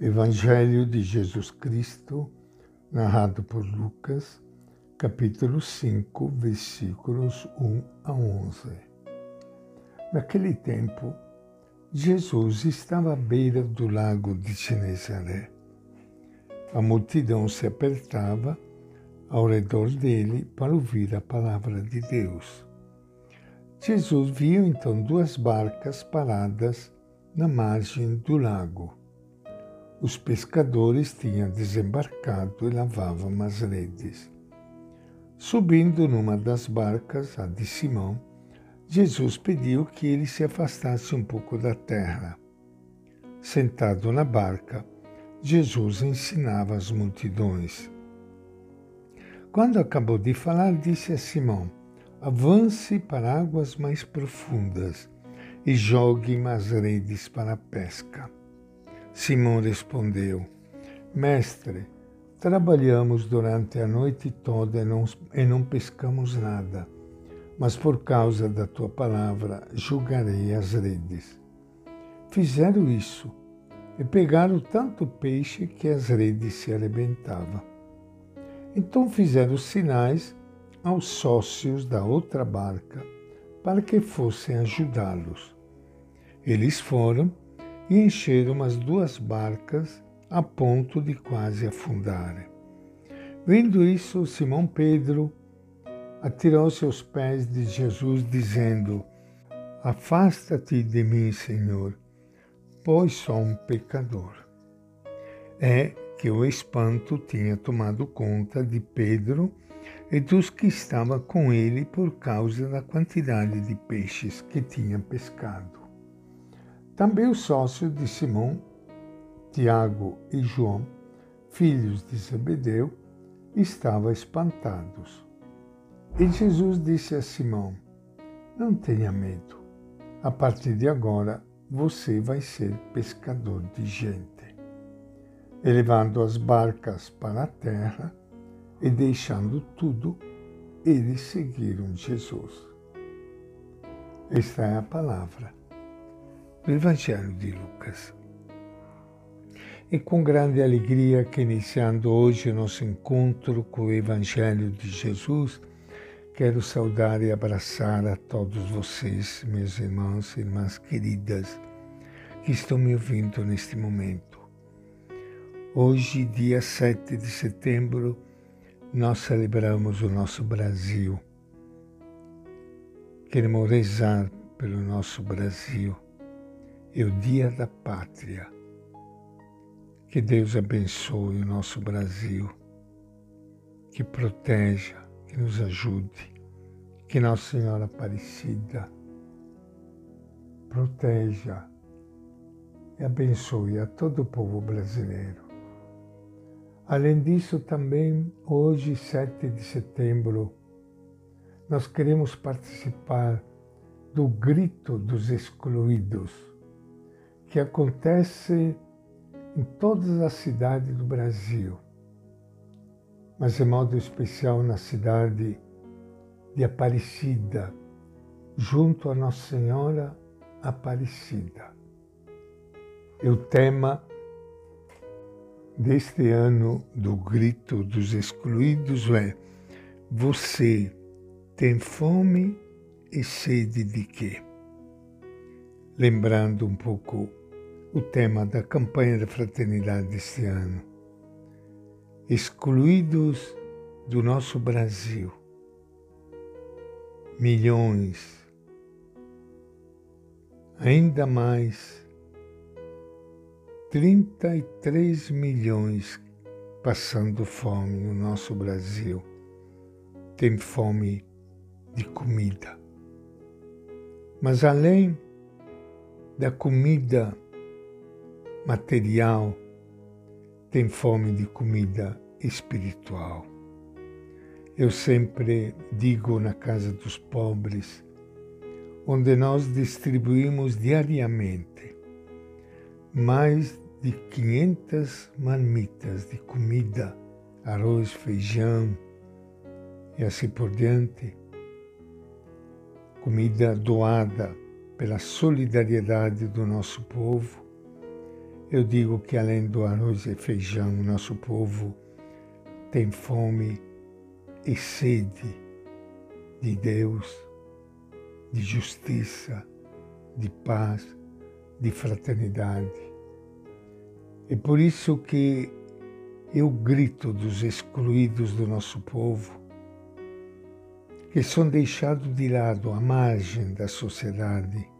Evangelho de Jesus Cristo, narrado por Lucas, capítulo 5, versículos 1 a 11. Naquele tempo, Jesus estava à beira do lago de Genezaré. A multidão se apertava ao redor dele para ouvir a palavra de Deus. Jesus viu então duas barcas paradas na margem do lago. Os pescadores tinham desembarcado e lavavam as redes. Subindo numa das barcas, a de Simão, Jesus pediu que ele se afastasse um pouco da terra. Sentado na barca, Jesus ensinava as multidões. Quando acabou de falar, disse a Simão: avance para águas mais profundas e jogue as redes para a pesca. Simão respondeu: Mestre, trabalhamos durante a noite toda e não, e não pescamos nada, mas por causa da tua palavra julgarei as redes. Fizeram isso e pegaram tanto peixe que as redes se arrebentavam. Então fizeram sinais aos sócios da outra barca para que fossem ajudá-los. Eles foram e encheram as duas barcas a ponto de quase afundarem. Vendo isso, Simão Pedro atirou-se aos pés de Jesus, dizendo: Afasta-te de mim, Senhor, pois sou um pecador. É que o espanto tinha tomado conta de Pedro e dos que estavam com ele por causa da quantidade de peixes que tinha pescado. Também os sócios de Simão, Tiago e João, filhos de Zebedeu, estavam espantados. E Jesus disse a Simão: Não tenha medo. A partir de agora, você vai ser pescador de gente. Elevando as barcas para a terra, e deixando tudo, eles seguiram Jesus. Esta é a palavra do Evangelho de Lucas. E com grande alegria que iniciando hoje o nosso encontro com o Evangelho de Jesus, quero saudar e abraçar a todos vocês, meus irmãos e irmãs queridas, que estão me ouvindo neste momento. Hoje, dia 7 de setembro, nós celebramos o nosso Brasil. Queremos rezar pelo nosso Brasil. É o Dia da Pátria. Que Deus abençoe o nosso Brasil, que proteja, que nos ajude, que Nossa Senhora Aparecida proteja e abençoe a todo o povo brasileiro Além disso, também hoje, 7 de setembro, nós queremos participar do Grito dos Excluídos, que acontece em todas as cidades do Brasil, mas de modo especial na cidade de Aparecida, junto a Nossa Senhora Aparecida. E o tema deste ano do grito dos excluídos é: Você tem fome e sede de quê? Lembrando um pouco o tema da campanha da fraternidade deste ano. Excluídos do nosso Brasil. Milhões. Ainda mais 33 milhões passando fome no nosso Brasil. Tem fome de comida. Mas além da comida material, tem fome de comida espiritual. Eu sempre digo na Casa dos Pobres, onde nós distribuímos diariamente mais de 500 marmitas de comida, arroz, feijão e assim por diante. Comida doada pela solidariedade do nosso povo. Eu digo que além do arroz e feijão, nosso povo tem fome e sede de Deus, de justiça, de paz, de fraternidade. É por isso que eu grito dos excluídos do nosso povo, que são deixados de lado à margem da sociedade.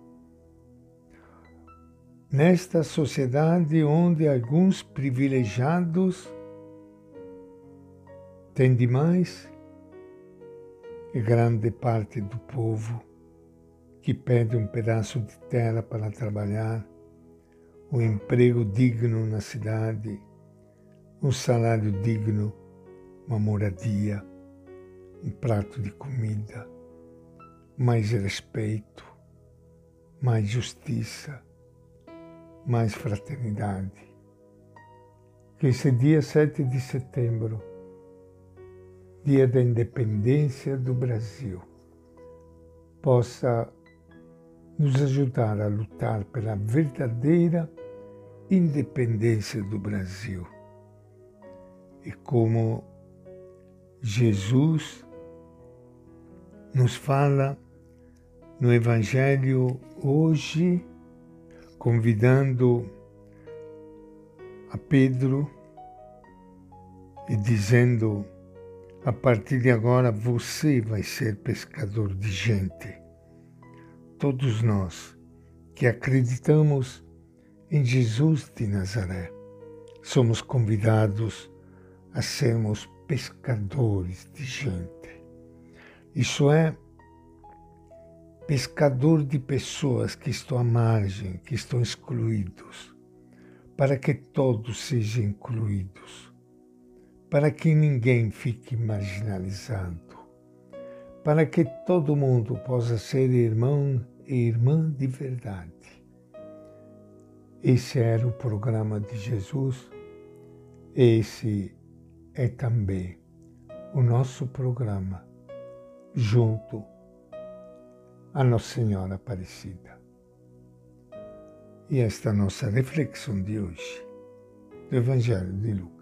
Nesta sociedade onde alguns privilegiados têm demais e grande parte do povo que pede um pedaço de terra para trabalhar, um emprego digno na cidade, um salário digno, uma moradia, um prato de comida, mais respeito, mais justiça, mais fraternidade. Que esse dia 7 de setembro, dia da independência do Brasil, possa nos ajudar a lutar pela verdadeira independência do Brasil e como Jesus nos fala no Evangelho hoje, convidando a Pedro e dizendo: a partir de agora você vai ser pescador de gente. Todos nós que acreditamos em Jesus de Nazaré somos convidados a sermos pescadores de gente. Isso é, pescador de pessoas que estão à margem, que estão excluídos, para que todos sejam incluídos, para que ninguém fique marginalizado, para que todo mundo possa ser irmão e irmã de verdade. Esse era o programa de Jesus, esse é também o nosso programa junto à Nossa Senhora Aparecida. E esta nossa reflexão de hoje do Evangelho de Lucas.